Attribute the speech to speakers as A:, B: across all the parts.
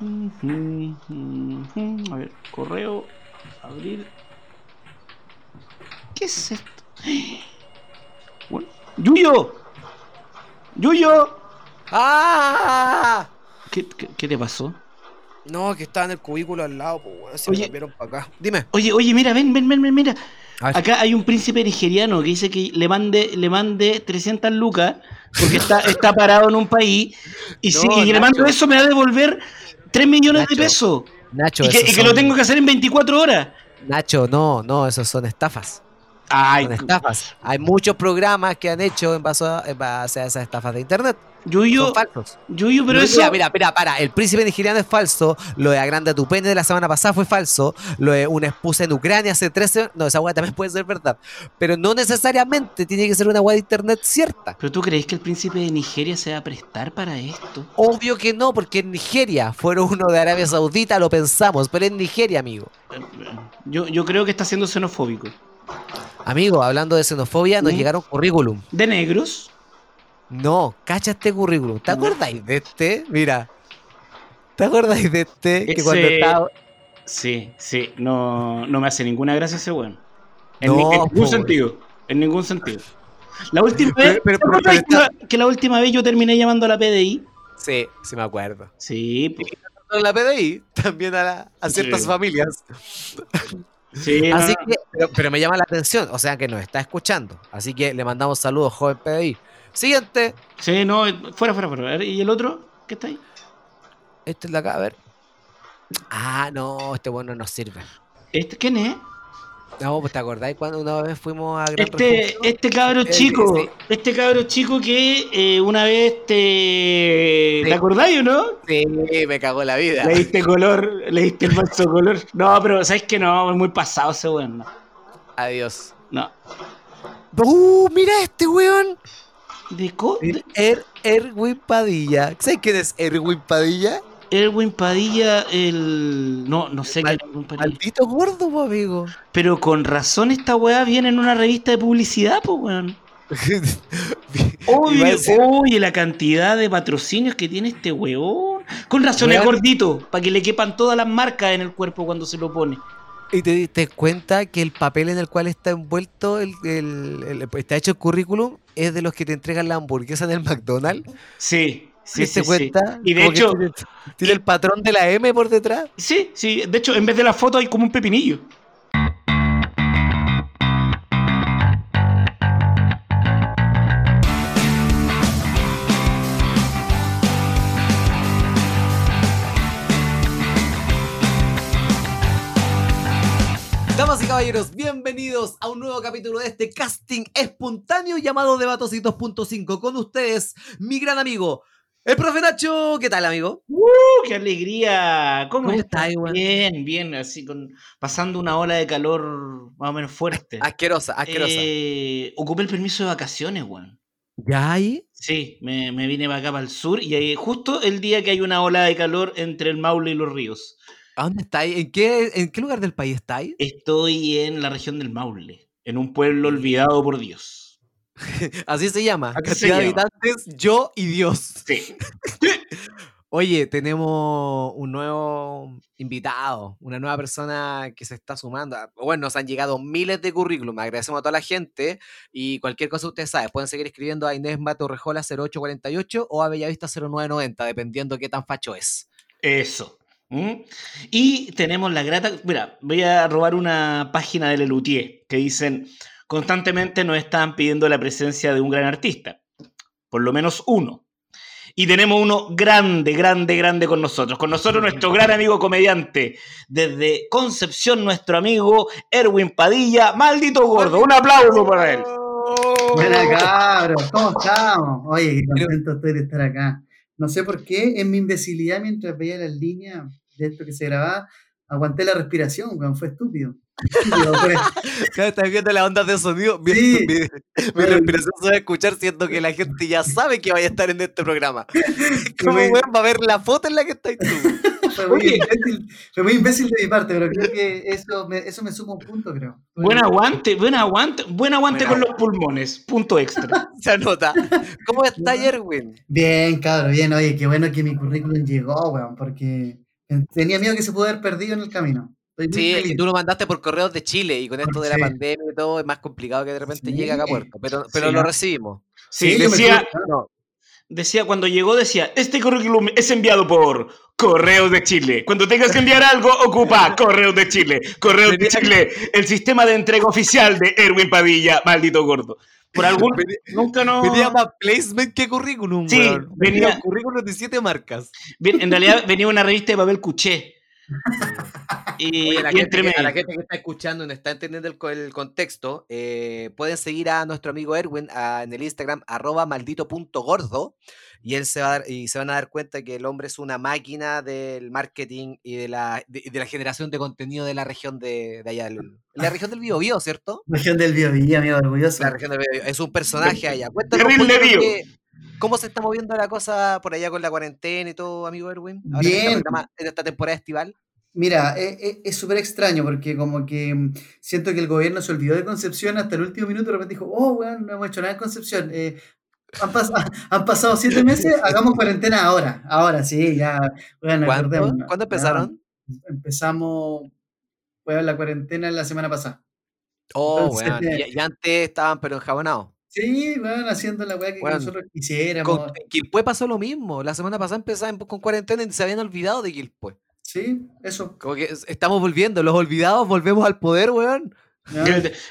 A: A ver, correo, abrir. ¿Qué es esto? Bueno, ¡Yuyo! ¡Yuyo!
B: ¡Ah!
A: ¿Qué, qué, qué te pasó?
B: No, que estaba en el cubículo al lado, pues. Se
A: Oye.
B: me cambiaron para acá. Dime.
A: Oye, oye, mira, ven, ven, ven, ven, mira. Acá hay un príncipe nigeriano que dice que le mande, le mande 300 lucas porque está, está parado en un país y si y le mando eso me va a devolver 3 millones
B: Nacho,
A: de pesos
B: Nacho,
A: y que, y que lo
B: son-
A: tengo que hacer en 24 horas.
B: Nacho, no, no, esos son estafas.
A: Ay,
B: estafas. Hay muchos programas que han hecho en base a, en base a esas estafas de internet.
A: Yuyo,
B: son falsos.
A: Yuyo, pero
B: Mira,
A: eso...
B: Mira, mira, para. El príncipe nigeriano es falso. Lo de Agranda tu pene de la semana pasada fue falso. Lo de una esposa en Ucrania hace 13. No, esa weá también puede ser verdad. Pero no necesariamente tiene que ser una weá de internet cierta.
A: ¿Pero tú crees que el príncipe de Nigeria se va a prestar para esto?
B: Obvio que no, porque en Nigeria fueron uno de Arabia Saudita, lo pensamos, pero en Nigeria, amigo.
A: Yo, yo creo que está siendo xenofóbico.
B: Amigo, hablando de xenofobia, nos
A: ¿Mm?
B: llegaron currículum.
A: ¿De negros?
B: No, cacha este currículum. ¿Te acordáis de este? Mira. ¿Te acordáis de este? Que
A: Ese-
B: cuando estaba.
A: Sí, sí, no, no me hace ninguna gracia ese weón. En,
B: No,
A: ni- en ningún sentido. En ningún sentido. La última vez.
B: pero-
A: ¿te
B: pero-
A: acuerdas
B: pero
A: que, que la última vez yo terminé llamando a la PDI?
B: Sí, sí me acuerdo.
A: Sí, po.
B: En la PDI, también a, la- a ciertas
A: Sí.
B: familias.
A: sí. no,
B: Así
A: no.
B: que, pero, pero me llama la atención, o sea que nos está escuchando. Así que le mandamos saludos, joven PDI. Siguiente.
A: Sí, no, fuera, fuera, fuera. ¿Y el otro? ¿Qué está ahí?
B: Este es de acá, a ver. Ah, no, este bueno nos sirve.
A: Este, ¿Quién es?
B: No, pues te acordáis cuando una vez fuimos a Gran
A: Este, este cabro
B: Eh,
A: chico,
B: sí.
A: este cabro chico que eh, una vez te...
B: Sí.
A: ¿Te acordáis o no?
B: Sí, me cagó la vida.
A: Le diste color, le diste el falso color. No, pero ¿sabes que No, es muy pasado ese weón. No.
B: Adiós.
A: no.
B: ¡Uh! Mira este weón.
A: ¿De co de-
B: Er, Erwin Padilla. ¿Sabes quién es Erwin Padilla?
A: Erwin Padilla, el... No, no sé qué Erwin Padilla.
B: Maldito gordo, po, amigo.
A: Pero con razón esta weá viene en una revista de publicidad, pues weón.
B: A
A: Oye, la cantidad de patrocinios que tiene este weón. Con razón es gordito, para que le quepan todas las marcas en el cuerpo cuando se lo pone.
B: Y te diste cuenta que el papel en el cual está envuelto, el, el- el- está hecho el currículum, es de los que te entregan la hamburguesa en el McDonald's.
A: Sí,
B: ¿Sí,
A: sí,
B: te
A: sí,
B: cuenta?
A: sí. Y de hecho,
B: Tiene, tiene el patrón de la M por detrás.
A: sí, sí, de hecho, en vez de la foto hay como un pepinillo.
B: Damas y caballeros, bienvenidos a un nuevo capítulo de este casting espontáneo llamado Debatos 2.5. Con ustedes, mi gran amigo, el profe Nacho. ¿Qué tal, amigo?
A: ¡Uh, qué alegría! ¿Cómo,
B: ¿Cómo
A: estás?
B: weón?
A: Bien, bien, así con pasando una ola de calor más o menos fuerte.
B: Asquerosa, asquerosa.
A: Eh, ocupé el permiso de vacaciones, weón.
B: ¿Ya ahí?
A: Sí, me, me vine para acá, para el sur, y ahí, justo el día que hay una ola de calor entre el Maule y los ríos.
B: ¿A dónde estáis? ¿En qué, ¿En qué lugar del país estáis?
A: Estoy en la región del Maule, en un pueblo olvidado por Dios.
B: Así se llama.
A: Así se
B: Cantidad de
A: llama.
B: habitantes, yo y Dios.
A: Sí.
B: Oye, tenemos un nuevo invitado, una nueva persona que se está sumando. Bueno, nos han llegado miles de currículum. Agradecemos a toda la gente. Y cualquier cosa ustedes saben, pueden seguir escribiendo a Inés Matorrejola 0848 o a Bellavista 0990, dependiendo qué tan facho es.
A: Eso. ¿Mm? Y tenemos la grata. Mira, voy a robar una página de Lelutier que dicen: constantemente nos están pidiendo la presencia de un gran artista. Por lo menos uno. Y tenemos uno grande, grande, grande con nosotros. Con nosotros nuestro gran amigo comediante. Desde Concepción, nuestro amigo Erwin Padilla. Maldito gordo. Un aplauso para él.
C: Buena cabros, ¿cómo estamos? Oye, qué contento estoy de estar acá. No sé por qué, en mi imbecilidad, mientras veía las líneas de esto que se grababa, aguanté la respiración, weón, fue estúpido.
B: Estás viendo las ondas de sonido. Mi,
C: Sí.
B: mi- mi respiración se va a escuchar siendo que la gente ya sabe que vaya a estar en este programa. ¿Cómo weón, va a ver la foto en la que estás tú?
C: Fue muy, imbécil, fue muy imbécil de mi parte, pero creo que eso me, eso me suma un punto, creo.
A: Buen aguante, buen aguante, buen aguante con los pulmones. Punto extra.
B: Se anota. ¿Cómo está Erwin?
C: Bien, cabrón, bien. Oye, qué bueno que mi currículum llegó, weón, porque Tenía miedo que se pudiera haber perdido en el camino.
B: Sí, tú lo mandaste por correos de Chile y con esto de la pandemia y todo es más complicado que de repente llegue acá a puerto, pero, pero lo recibimos.
A: Sí, decía, decía, cuando llegó, decía, este currículum es enviado por Correos de Chile. Cuando tengas que enviar algo, ocupa Correos de Chile. Correos de Chile, el sistema de entrega oficial de Erwin Padilla, maldito gordo. Por algún nunca no.
B: Venía más placement que currículum.
A: Sí, venía
B: currículum de siete marcas.
A: Bien, en realidad venía una revista de papel cuché.
B: Y, a, la gente, que está escuchando y no está entendiendo el, contexto, eh, pueden seguir a nuestro amigo Erwin en el Instagram, arroba maldito.gordo, y él se va y se van a dar cuenta que el hombre es una máquina del marketing y de la, de, la generación de contenido de la región de, allá, la región del Biobío, ¿cierto?
C: Región del Biobío, amigo orgulloso.
B: La región del Es un personaje allá. Cuéntanos ¿Cómo se está moviendo la cosa por allá con la cuarentena y todo, amigo Erwin?
C: Bien.
B: En esta temporada estival.
C: Mira, e, e, es súper extraño porque como que mm, siento que el gobierno se olvidó de Concepción hasta el último minuto, de repente dijo, oh, bueno, no hemos hecho nada en Concepción. Eh, han, pasado siete meses, hagamos cuarentena ahora, ahora sí, ya.
B: Bueno, ¿Cuándo, empezaron?
C: empezamos, pues, la cuarentena la semana pasada.
B: Oh, bueno, y, antes estaban pero enjabonados.
C: Sí, van haciendo la weá que nosotros quisiéramos. Con
B: Quilpue pasó lo mismo. La semana pasada empezaban con cuarentena y se habían olvidado de Quilpue.
C: Sí, eso.
B: Como que estamos volviendo, los olvidados volvemos al poder, weón.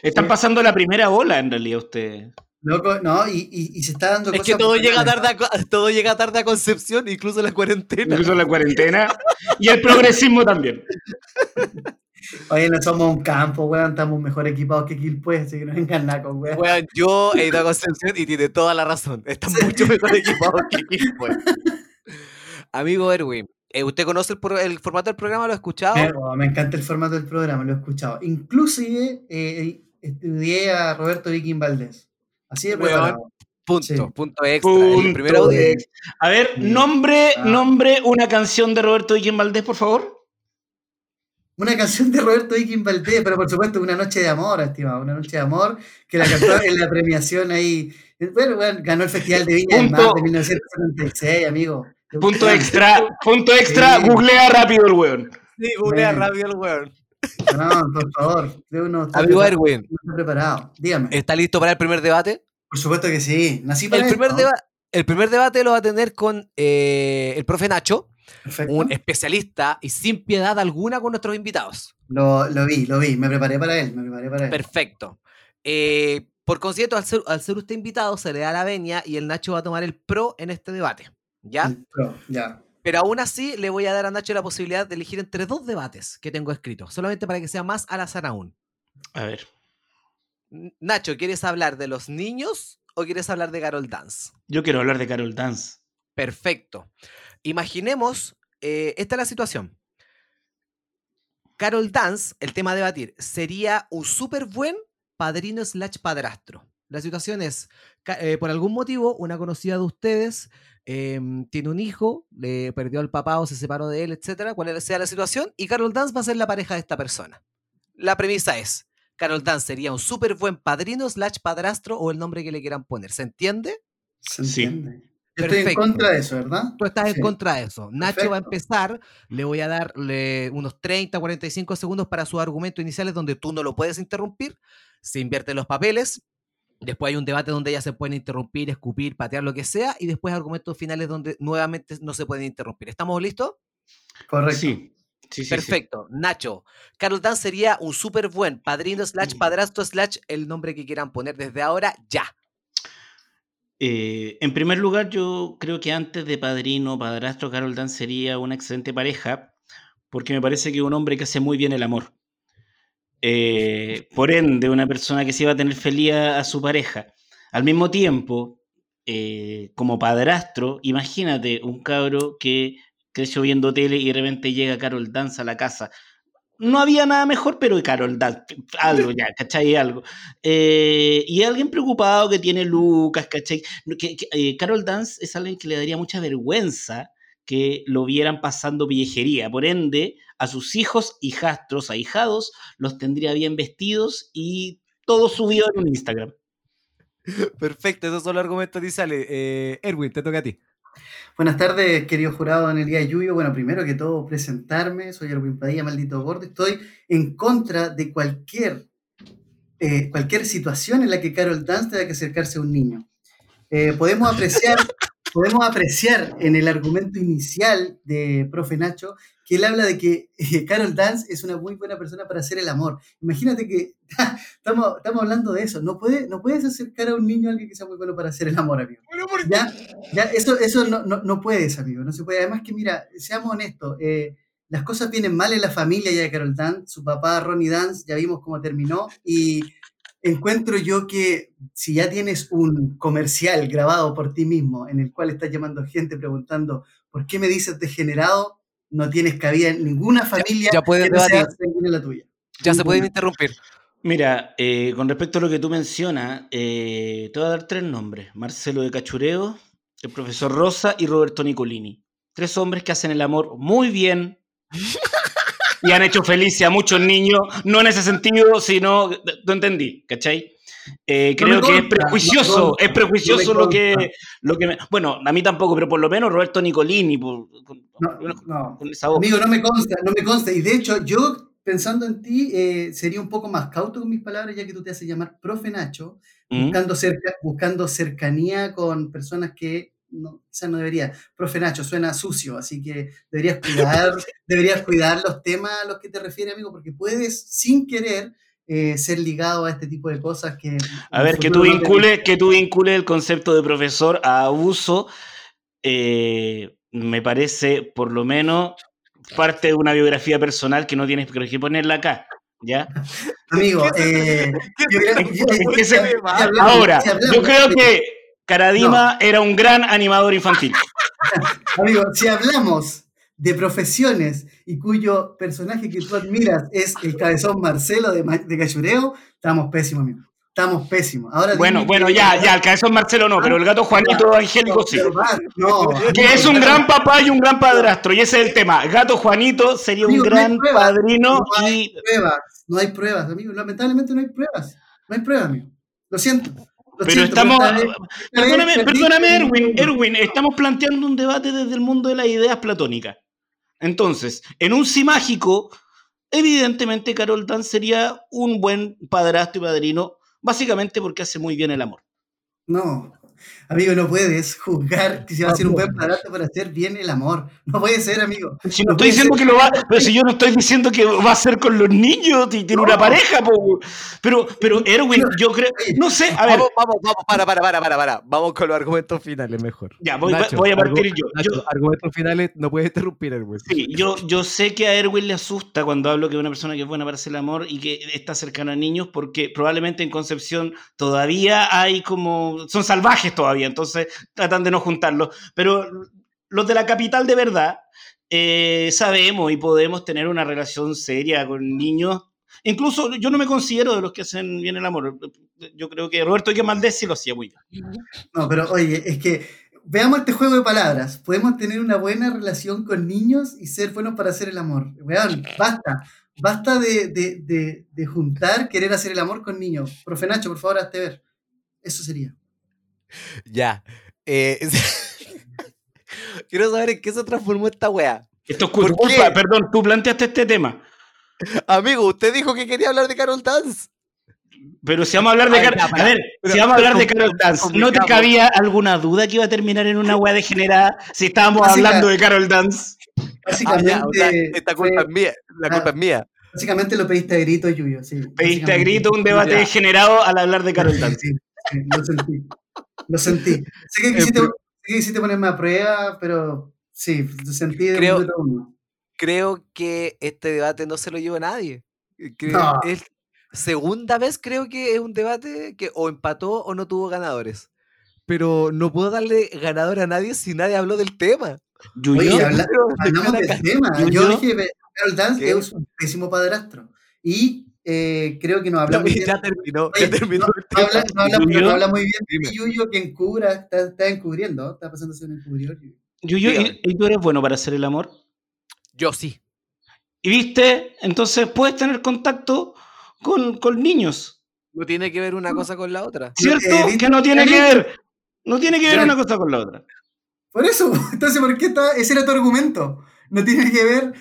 A: Están pasando la primera ola en realidad ustedes.
C: Loco, no, y, se está dando
B: Es que todo llega, tarde a, todo llega tarde a Concepción, incluso la cuarentena.
A: Incluso la cuarentena. y el progresismo también.
C: Oye, no somos un campo, weón, estamos mejor equipados que Quilpue, así que no vengan nada con weón.
B: Weón, yo he ido a Concepción y tiene toda la razón. Están mucho mejor equipados que Quilpue. Amigo Erwin, eh, ¿usted conoce el, formato del programa? ¿Lo ha escuchado?
C: me encanta el formato del programa, lo he escuchado. Inclusive eh, estudié a Roberto Viking Valdés. Así de preparado.
B: Punto, punto extra. el primero
A: A ver, nombre, ah. nombre una canción de Roberto Viking Valdés, por favor
C: una canción de Roberto Iquín Valdés, pero por supuesto una noche de amor, estimado, una noche de amor, que la cantó en la premiación ahí. Bueno, bueno ganó el Festival de Viña del Mar de 1976, amigo.
A: Punto extra, punto extra, googlea rápido el weón.
B: Sí, googlea rápido el weón.
C: No, por favor.
B: Uno Amigo Erwin.
C: está preparado. Dígame.
B: ¿Está listo para el primer debate?
C: Por supuesto que sí.
B: Nací para el, primer el primer debate lo va a tener con eh, el profe Nacho un especialista y sin piedad alguna con nuestros invitados.
C: Lo, vi, lo vi, me preparé para él, me preparé para él.
B: Perfecto. Eh, por consiguiente, al ser, al ser, usted invitado, se le da la venia y el Nacho va a tomar el pro en este debate. ¿Ya? El
C: pro, ya.
B: Pero aún así, le voy a dar a Nacho la posibilidad de elegir entre dos debates que tengo escritos, solamente para que sea más al azar aún.
A: A ver.
B: Nacho, ¿quieres hablar de los niños o quieres hablar de Carol Dance?
A: Yo quiero hablar de Carol Dance.
B: Perfecto. Imaginemos, eh, esta es la situación. Carol Dance, el tema a debatir, sería un súper buen padrino slash padrastro. La situación es, eh, por algún motivo, una conocida de ustedes em, tiene un hijo, le perdió al papá o se separó de él, etcétera, cual sea la situación, y Carol Dance va a ser la pareja de esta persona. La premisa es, Carol Dance sería un súper buen padrino slash padrastro o el nombre que le quieran poner. ¿Se entiende?
C: Se entiende estoy en contra de eso, ¿verdad?
B: Tú estás en contra de eso. Nacho va a empezar, le voy a darle unos 30, 45 segundos para sus argumentos iniciales donde tú no lo puedes interrumpir, se invierten los papeles, después hay un debate donde ya se pueden interrumpir, escupir, patear, lo que sea, y después argumentos finales donde nuevamente no se pueden interrumpir. ¿Estamos listos?
C: Correcto.
A: Sí.
B: Sí, Perfecto. Nacho, Carol Dan sería un súper buen padrino slash padrastro slash el nombre que quieran poner desde ahora ya.
A: Eh, en primer lugar, yo creo que antes de Padrino, Padrastro, Carol Dan sería una excelente pareja, porque me parece que es un hombre que hace muy bien el amor. Eh, por ende, una persona que se iba a tener feliz a, su pareja. Al mismo tiempo, eh, como padrastro, imagínate un cabro que creció viendo tele y de repente llega Carol Dance a la casa no había nada mejor, pero Carol Dance, algo ya, ¿cachai? Algo. Eh, y alguien preocupado que tiene Lucas, ¿cachai? Que, Carol Dance es alguien que le daría mucha vergüenza que lo vieran pasando viejería. Por ende, a sus hijos, hijastros, ahijados, los tendría bien vestidos y todo subido en un Instagram.
B: Perfecto, esos son los argumentos y sale. Eh, Erwin, te toca a ti.
C: Buenas tardes, querido jurado en el día de Yuyo. Bueno, primero que todo, presentarme. Soy Erwin Padilla, maldito gordo. Estoy en contra de cualquier, eh, cualquier situación en la que Carol Dance tenga que acercarse a un niño. Eh, podemos apreciar podemos apreciar en el argumento inicial de Profe Nacho que él habla de que eh, Carol Dance es una muy buena persona para hacer el amor. Imagínate que estamos, estamos hablando de eso. No, puede, no puedes acercar a un niño a alguien que sea muy bueno para hacer el amor, amigo. ya, ya, eso, eso no, no, no, puedes, amigo. No se puede. Además que, mira, seamos honestos. Eh, las cosas vienen mal en la familia ya de Carol Dance. Su papá, Ronnie Dance, ya vimos cómo terminó. Y encuentro yo que si ya tienes un comercial grabado por ti mismo en el cual estás llamando gente preguntando ¿por qué me dices degenerado? No tienes cabida en ninguna familia
B: ya, puedes
C: que la tuya.
B: Ya se pueden interrumpir.
A: Mira, eh, con respecto a lo que tú mencionas, eh, te voy a dar tres nombres. Marcelo de Cachureo, el profesor Rosa y Roberto Nicolini. Tres hombres que hacen el amor muy bien, y han hecho felices a muchos niños, no en ese sentido, sino, no entendí, ¿cachai? Eh, creo que es prejuicioso, es prejuicioso lo, que, lo que Bueno, a mí tampoco, pero por lo menos Roberto Nicolini,
C: con, esa voz. Amigo, no me consta, no me consta. Y de hecho, yo pensando en ti, eh, sería un poco más cauto con mis palabras, ya que tú te haces llamar profe Nacho, ¿Mm? buscando, cerca, buscando cercanía con personas que no, quizás no debería. Profe Nacho, suena sucio, así que deberías cuidar, deberías cuidar los temas a los que te refieres, amigo, porque puedes, sin querer, eh, ser ligado a este tipo de cosas que...
A: A ver, que tú, vincules, que tú vincules el concepto de profesor a abuso, eh, me parece, por lo menos, parte de una biografía personal que no tienes que ponerla acá. ¿Ya?
C: Amigo, eh,
A: ahora, yo creo que Caradima era un gran animador infantil.
C: Amigo, si hablamos de profesiones y cuyo personaje que tú admiras es el cabezón Marcelo de, de Cachureo, estamos pésimos, amigo. Estamos pésimos. Ahora
A: bueno, bueno, ya, ya, el cabezón Marcelo no, pero el gato Juanito Angélico sí. que es un gran papá y un gran padrastro, y ese es el tema. Gato Juanito sería un gran padrino
C: no hay Pruebas, no hay pruebas, amigo. Lamentablemente no hay pruebas. No hay pruebas, amigo. Lo siento.
A: Pero estamos. Perdóname, perdóname Erwin, Erwin, estamos planteando un debate desde el mundo de las ideas platónicas. Entonces, en un sí mágico, evidentemente Carol Dan sería un buen padrastro y padrino, básicamente porque hace muy bien el amor.
C: No, Amigo, no puedes juzgar que se va a hacer un buen barato para hacer bien el amor. No puede ser, amigo.
A: Si no, estoy diciendo que lo va, pero si yo no estoy diciendo que va a ser con los niños y tiene una pareja, pero, pero Erwin, yo creo, no sé, a ver.
B: Vamos, vamos, vamos, para, para, para, para, para. Vamos con los argumentos finales mejor.
A: Ya, voy, voy a partir yo.
B: Argumentos finales, no puedes interrumpir, Erwin.
A: Sí, yo, yo sé que a Erwin le asusta cuando hablo que una persona que es buena para hacer el amor y que está cercana a niños, porque probablemente en Concepción todavía hay como, son salvajes todavía, entonces tratan de no juntarlos. Pero los de la capital de verdad eh, sabemos y podemos tener una relación seria con niños. Incluso yo no me considero de los que hacen bien el amor. Yo creo que Roberto Maldés sí lo hacía muy bien.
C: No, pero oye, es que veamos este juego de palabras. Podemos tener una buena relación con niños y ser buenos para hacer el amor. Vean, basta. Basta de, de, de, juntar, querer hacer el amor con niños. Profe Nacho, por favor, hazte ver. Eso sería.
B: Ya. Eh, quiero saber en qué se transformó esta wea.
A: Esto es culpa, perdón, tú planteaste este tema.
B: Amigo, usted dijo que quería hablar de Carol Dance.
A: Pero si vamos a hablar de Carol A ver, si vamos a hablar de Carol Dance, ¿no te cabía alguna duda que iba a terminar en una wea degenerada si estábamos hablando de Carol Dance?
C: Básicamente.
B: Ah, esta culpa es mía. La culpa es mía.
C: Básicamente lo pediste a grito, Yuyo. Sí,
A: pediste a grito un debate degenerado al hablar de Carol Dance. Sí,
C: sí, lo sentí. Lo sentí. Sé que quisiste, quisiste ponerme a prueba, pero sí, lo sentí de
B: creo, creo que este debate no se lo llevó nadie. Es segunda vez creo que es un debate que o empató o no tuvo ganadores. Pero no puedo darle ganador a nadie si nadie habló del tema.
C: Yo, Oye, hablamos del tema. Yo, dije, Carol Dance es un pésimo padrastro. Y eh, creo que nos habla muy bien.
B: Ya terminó, ya terminó.
C: No, habla, no, habla, muy bien de Yuyo que encubra, está, está encubriendo, está pasando a ser un encubridor.
A: Yuyo, ¿y, tú eres bueno para hacer el amor?
B: Yo sí.
A: ¿Y viste? Entonces puedes tener contacto con, con niños.
B: No tiene que ver una cosa con la otra.
A: ¿Cierto? que no tiene que ver. No tiene que ver una cosa con la otra.
C: Por eso, entonces, ¿por qué está? Ese era tu argumento. No tiene que ver.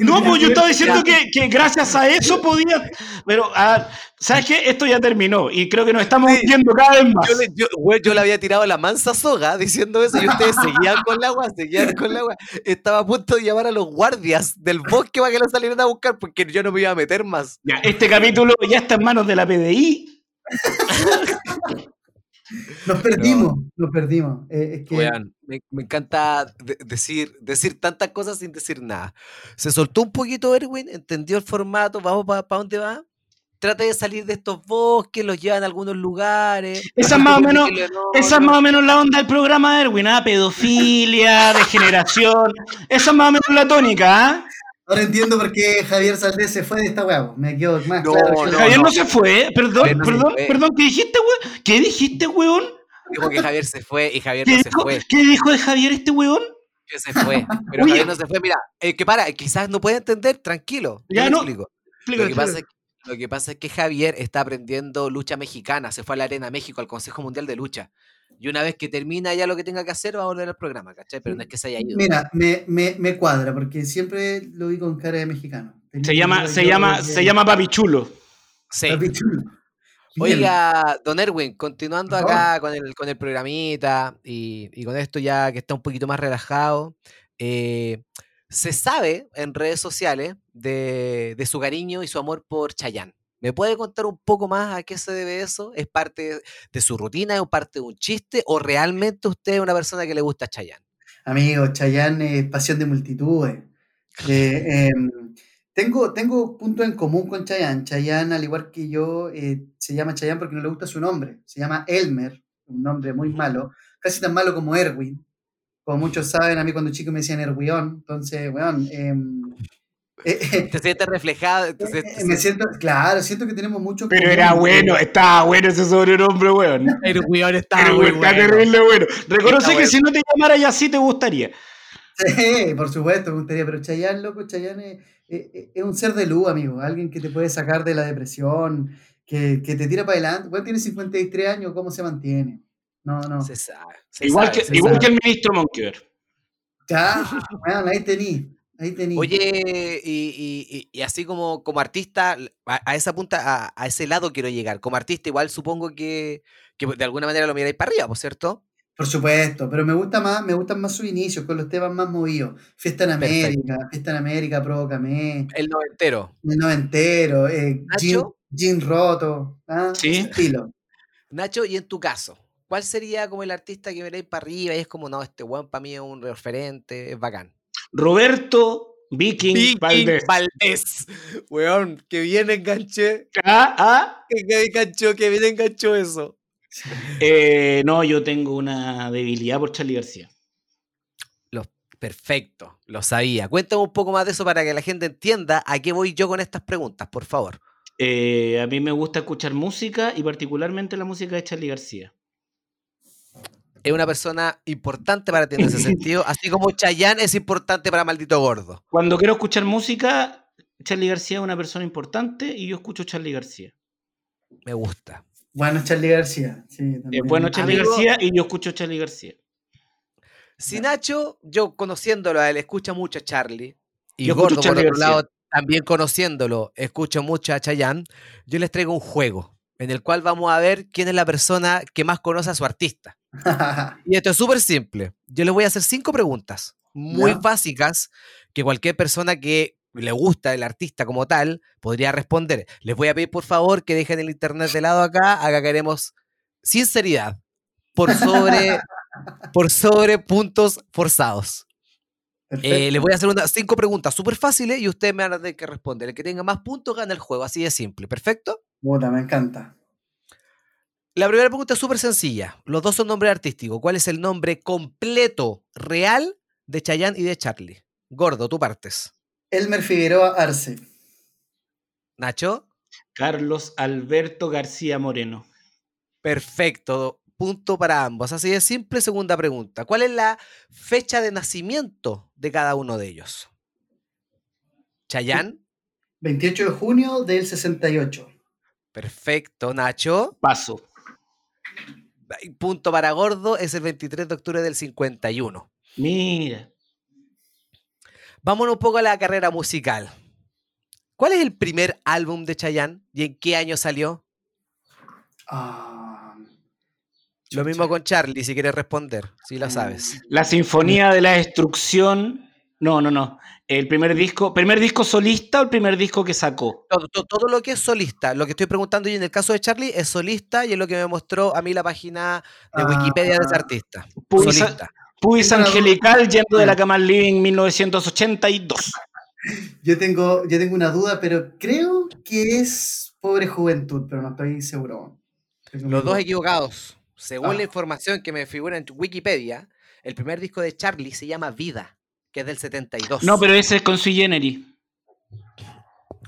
A: no, pues yo estaba diciendo que, que, gracias a eso podía. Pero, ah, ¿sabes qué? Esto ya terminó y creo que nos estamos viendo cada vez más.
B: Yo, yo, le había tirado la mansa soga diciendo eso y ustedes seguían con el agua, seguían con el agua. Estaba a punto de llamar a los guardias del bosque para que lo salieran a buscar porque yo no me iba a meter más.
A: Ya, este capítulo ya está en manos de la PDI.
C: Nos perdimos, nos perdimos. Eh,
B: me, encanta decir, decir tantas cosas sin decir nada. Se soltó un poquito Erwin, entendió el formato, vamos para dónde va. Trata de salir de estos bosques, los llevan a algunos lugares.
A: Esa es más o menos, esa es más o menos la onda del programa Erwin, ¿ah? pedofilia, degeneración. Esa es más o menos la tónica, ¿ah?
C: Ahora entiendo por qué Javier Saldés se fue de esta weá. Me quedó más claro.
A: Javier no se fue. Perdón, perdón, perdón. ¿Qué dijiste, weón? ¿Qué dijiste, weón?
B: Dijo que Javier se fue y Javier no se fue.
A: ¿Qué dijo de Javier este weón?
B: Que se fue. Pero Javier no se fue. Mira, eh, que para, quizás no puede entender, tranquilo. Ya no. Explico. lo, que pasa es, lo que pasa es que Javier está aprendiendo lucha mexicana. Se fue a la Arena México, al Consejo Mundial de Lucha. Y una vez que termina ya lo que tenga que hacer, va a volver al programa, ¿cachai? Pero no es que se haya ido.
C: Mira, me, me, me cuadra, porque siempre lo vi con cara de mexicano.
A: se llama, se llama, se llama Papichulo.
B: Sí. Papichulo. Oiga, don Erwin, continuando acá con el, con el programita y, y, con esto ya que está un poquito más relajado, eh, se sabe en redes sociales de, de, su cariño y su amor por Chayanne. ¿Me puede contar un poco más a qué se debe eso? ¿Es parte de su rutina? ¿Es parte de un chiste? ¿O realmente usted es una persona que le gusta Chayanne?
C: Amigo, Chayanne es pasión de multitudes. Eh, em, tengo, tengo puntos en común con Chayanne. Chayanne, al igual que yo, eh, se llama Chayanne porque no le gusta su nombre. Se llama Elmer, un nombre muy malo, casi tan malo como Erwin. Como muchos saben, a mí cuando chico me decían Erwión. Entonces, weón,
B: eh, te sientes reflejado.
C: Eh, me siento, claro, siento que tenemos mucho.
A: Pero era bueno, estaba bueno ese sobrenombre, weón.
B: El weón estaba muy
A: bueno. terrible bueno. Reconoce que si no te llamara ya sí te gustaría.
C: Sí, por supuesto, me gustaría, pero Chayanne, loco, Chayanne es, un ser de luz, amigo. Alguien que te puede sacar de la depresión, que, que te tira para adelante. Weón tiene 53 años, ¿cómo se mantiene? No, no.
B: Se sabe.
A: igual que, igual que el ministro Monkever.
C: Ya, bueno, ahí tení.
B: Oye, y, así como, como artista, a, esa punta, a, ese lado quiero llegar. Como artista, igual supongo que, de alguna manera lo miráis para arriba, ¿por cierto?
C: Por supuesto, pero me gusta más, me gustan más sus inicios, con los temas más movidos. Fiesta en América, Fiesta en América, Provócame.
B: El noventero.
C: El noventero, eh, Jean, Roto, ¿ah?
A: ¿Sí?
C: estilo.
B: Nacho, y en tu caso, ¿cuál sería como el artista que miráis para arriba y es como, no, este weón para mí es un referente, es bacán?
A: Roberto Viking,
B: Valdés. Weón, que bien enganché.
A: Ah, ah.
B: Que bien enganchó, que bien enganchó eso.
A: Eh, no, yo tengo una debilidad por Charlie García.
B: perfecto, lo sabía. Cuéntame un poco más de eso para que la gente entienda a qué voy yo con estas preguntas, por favor.
A: Eh, a mí me gusta escuchar música y particularmente la música de Charlie García
B: es una persona importante para ti en ese sentido, así como Chayanne es importante para Maldito Gordo.
A: Cuando quiero escuchar música, Charlie García es una persona importante y yo escucho Charlie García.
B: Me gusta.
C: Bueno, Charlie García. Sí,
A: es bueno Charlie García y yo escucho Charlie García.
B: Si Nacho, yo conociéndolo a él, escucha mucho a Charlie. Y yo Gordo, por otro lado, también conociéndolo, escucho mucho a Chayanne. Yo les traigo un juego en el cual vamos a ver quién es la persona que más conoce a su artista. y esto es súper simple. Yo les voy a hacer cinco preguntas muy básicas que cualquier persona que le gusta el artista como tal podría responder. Les voy a pedir por favor que dejen el internet de lado acá, acá queremos sinceridad por sobre, por sobre puntos forzados. Eh, les voy a hacer unas cinco preguntas súper fáciles y ustedes me van a tener que responder. El que tenga más puntos gana el juego, así de simple. ¿Perfecto?
C: Puta, me encanta.
B: La primera pregunta es súper sencilla. Los dos son nombres artísticos. ¿Cuál es el nombre completo, real, de Chayanne y de Charlie? Gordo, tú partes.
C: Elmer Figueroa Arce.
B: Nacho.
A: Carlos Alberto García Moreno.
B: Perfecto. Punto para ambos. Así de simple. Segunda pregunta. ¿Cuál es la fecha de nacimiento de cada uno de ellos? Chayanne.
C: 28 de junio del 68.
B: Perfecto, Nacho.
A: Paso.
B: Punto para Gordo es el 23 de octubre del 51.
A: Mira.
B: Vámonos un poco a la carrera musical. ¿Cuál es el primer álbum de Chayanne y en qué año salió?
C: Ah,
B: Lo mismo con Charlie, si quieres responder, si lo
C: Mm.
B: sabes.
A: La Sinfonía de la Destrucción. No, no, no. El primer disco. ¿Primer disco solista o el primer disco que sacó?
B: Todo, to- todo lo que es solista, lo que estoy preguntando yo en el caso de Charlie es solista y es lo que me mostró a mí la página de
C: Ah.
B: Wikipedia de ese artista.
A: Puis,
B: Solista.
C: Duda.
A: Angelical yendo de la
C: Ah.
A: cama al living 1982.
C: Yo tengo, yo tengo una duda, pero creo que es Pobre Juventud, pero no estoy seguro. Tengo
B: Los dos equivocados. Según
C: Ah.
B: la información que me figura en Wikipedia, el primer disco de Charlie se llama Vida, que es del 72.
A: No, pero ese es con Sui Generis.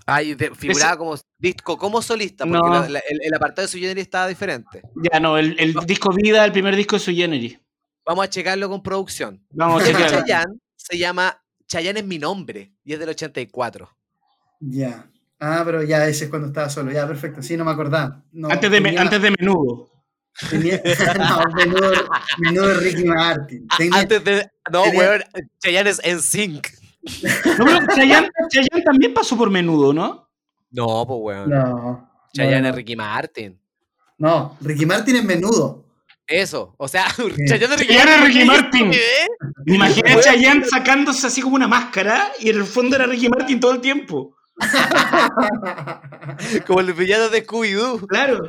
B: Ay, de- figuraba como disco, como solista, porque
A: No.
B: la- la- el, el apartado de su género estaba diferente.
A: Ya no, el, el disco Vida, el primer disco de Sui Generis.
B: Vamos a checarlo con producción.
A: Vamos a chequear.
B: Chayanne se llama Chayanne es mi nombre y es del 84.
C: Ya. Ah, pero ya ese es cuando estaba solo. Ya, perfecto. Sí, no me acordaba. No,
A: Antes de, me- antes de menudo.
C: Tenía- no, menudo, menudo de Ricky Martin. Tenía-
B: Antes de. No,
C: tenía-
B: weón, Chayanne es en sync.
A: No, pero Chayanne, Chayanne también pasó por menudo, ¿no?
B: No, pues weón.
C: No.
B: Chayanne
C: no,
B: es Ricky Martin.
C: No, Ricky Martin es menudo.
B: Eso, o sea, Chayanne es Ricky
A: Chayanne es
B: Martin.
A: Ricky Martin.
B: ¿eh?
A: Me imaginé a. Chayanne sacándose así como una máscara y en el fondo era Ricky Martin todo el tiempo.
B: Como el villano de Scooby-Doo.
A: Claro.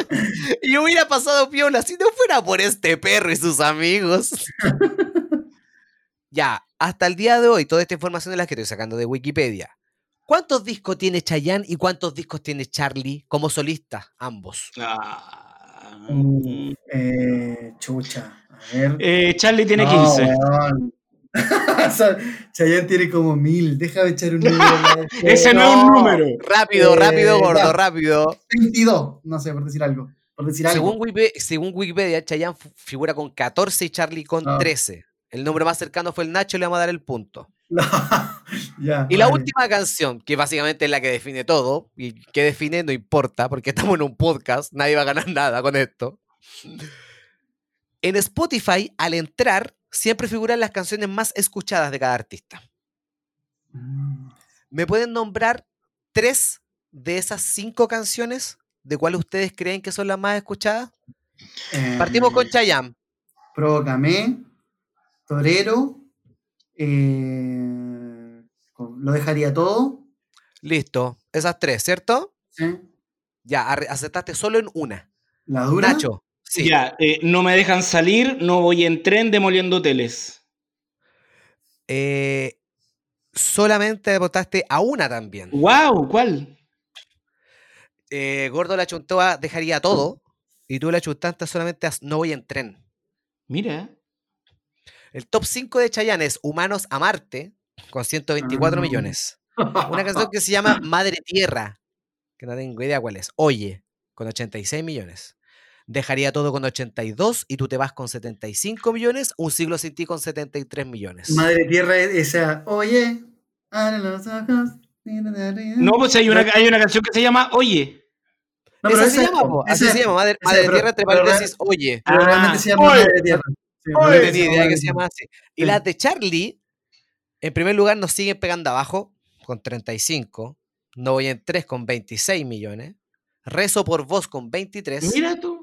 B: Y hubiera pasado piola si no fuera por este perro y sus amigos. ya, hasta el día de hoy, toda esta información de la que estoy sacando de Wikipedia. ¿Cuántos discos tiene Chayanne y cuántos discos tiene Charlie como solista? Ambos.
A: Ah.
C: Uh, eh, chucha. A ver.
A: Eh, Charlie tiene
C: No,
A: 15.
C: weón. Chayanne tiene como mil. Déjame echar un número.
A: Ese no es un número.
B: Rápido,
C: Eh,
B: rápido, gordo,
C: ya.
B: rápido.
C: 22. No sé, por decir algo. Por decir algo.
B: Según Wikipedia, según Wikipedia, Chayanne figura con 14 y Charlie con
C: Ah.
B: 13. El número más cercano fue el Nacho, le vamos a dar el punto.
C: No, ya,
B: Y la
C: vale.
B: última canción, que básicamente es la que define todo, y que define no importa, porque estamos en un podcast, nadie va a ganar nada con esto. En Spotify, al entrar, siempre figuran las canciones más escuchadas de cada artista.
C: Mm,
B: ¿Me pueden nombrar tres de esas cinco canciones de cuáles ustedes creen que son las más escuchadas? Partimos con
C: eh,
B: Chayanne.
C: Provócame, Torero, eh, lo dejaría todo.
B: Listo, esas tres, ¿cierto?
C: ¿sí?
B: Ya, acertaste solo en una.
C: La dura.
B: Nacho, sí.
A: Ya, eh, no me dejan salir, no voy en tren demoliendo hoteles.
B: Eh, solamente votaste a una también.
A: ¡Wow! ¿Cuál?
B: Eh, Gordo la Chuntoa dejaría todo y tú la chuntaste solamente a No voy en tren.
A: Mira.
B: El top 5 de Chayanne es Humanos a Marte con 124
C: Ah.
B: millones. Una canción que se llama Madre Tierra, que no tengo idea cuál es. Oye, con 86 millones. Dejaría todo con 82 y tú te vas con 75 millones. Un siglo sin ti con 73 millones.
C: Madre Tierra, esa. Oye, abre los ojos.
A: No, pues hay una, hay una canción que se llama Oye.
C: No, pero
B: Esa se
C: esa-
B: llama, po, así
C: esa-
B: se llama, Madre,
C: esa-
B: Madre
C: pero-
B: Tierra, entre paréntesis, oye.
C: pero realmente
A: Ah,
C: se llama
A: oye.
C: Madre Tierra. Sí,
A: Oye.
B: No tenía
C: se
B: idea que se llama así. Y
C: Sí.
B: las de Charlie, en primer lugar, nos siguen pegando abajo con 35. No voy en 3 con 26 millones. Rezo por vos con 23.
A: Mira tú.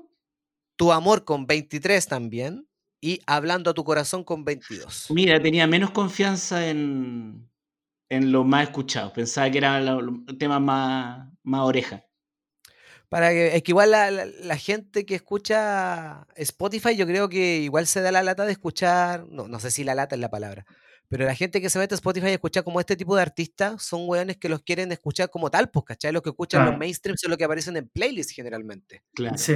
B: Tu amor con 23 también. Y hablando a tu corazón con 22.
A: Mira, tenía menos confianza en, en los más escuchados. Pensaba que eran los los temas más, más oreja.
B: Para que, es que igual la, la- la gente que escucha Spotify, yo creo que igual se da la lata de escuchar, no, no sé si la lata es la palabra, pero la gente que se mete a Spotify a escuchar como este tipo de artistas son weones que los quieren escuchar como tal, pues, ¿cachai? Los que escuchan los
C: Claro.
B: mainstream son los que aparecen en playlists generalmente.
A: Claro.
C: Sí.